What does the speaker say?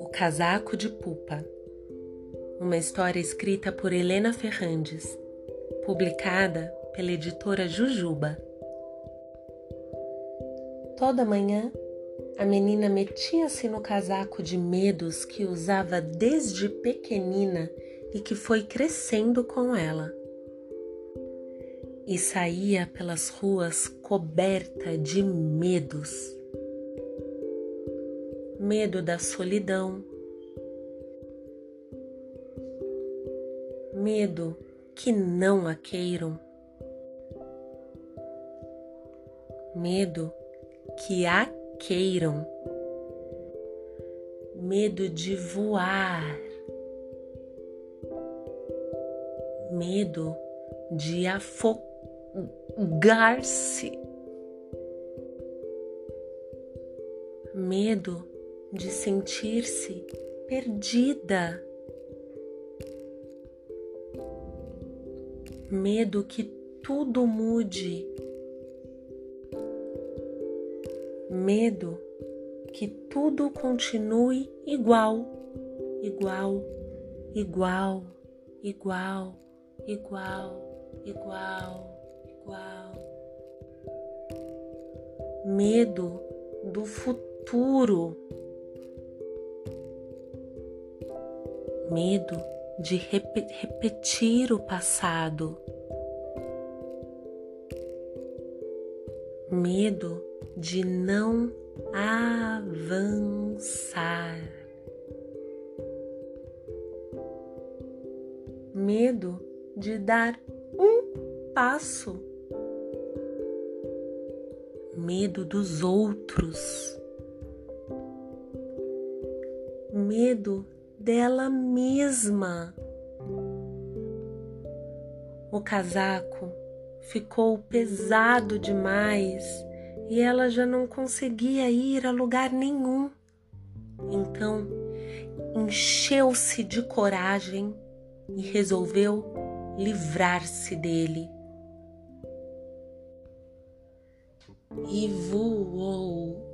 O Casaco de Pupa. Uma história escrita por Helena Ferrandes, publicada pela editora Jujuba. Toda manhã, a menina metia-se no casaco de medos que usava desde pequenina e que foi crescendo com ela e saía pelas ruas coberta de medos. Medo da solidão, medo que não a queiram, medo que a queiram, medo de voar, medo de afogar afogar-se. Medo de sentir-se perdida. Medo que tudo mude. Medo que tudo continue igual, igual, igual, igual, igual, igual igual. Medo do futuro. Medo de rep repetir o passado. Medo de não avançar. Medo de dar um passo medo dos outros, medo dela mesma. O casaco ficou pesado demais e ela já não conseguia ir a lugar nenhum. Então, encheu-se de coragem e resolveu livrar-se dele. E voou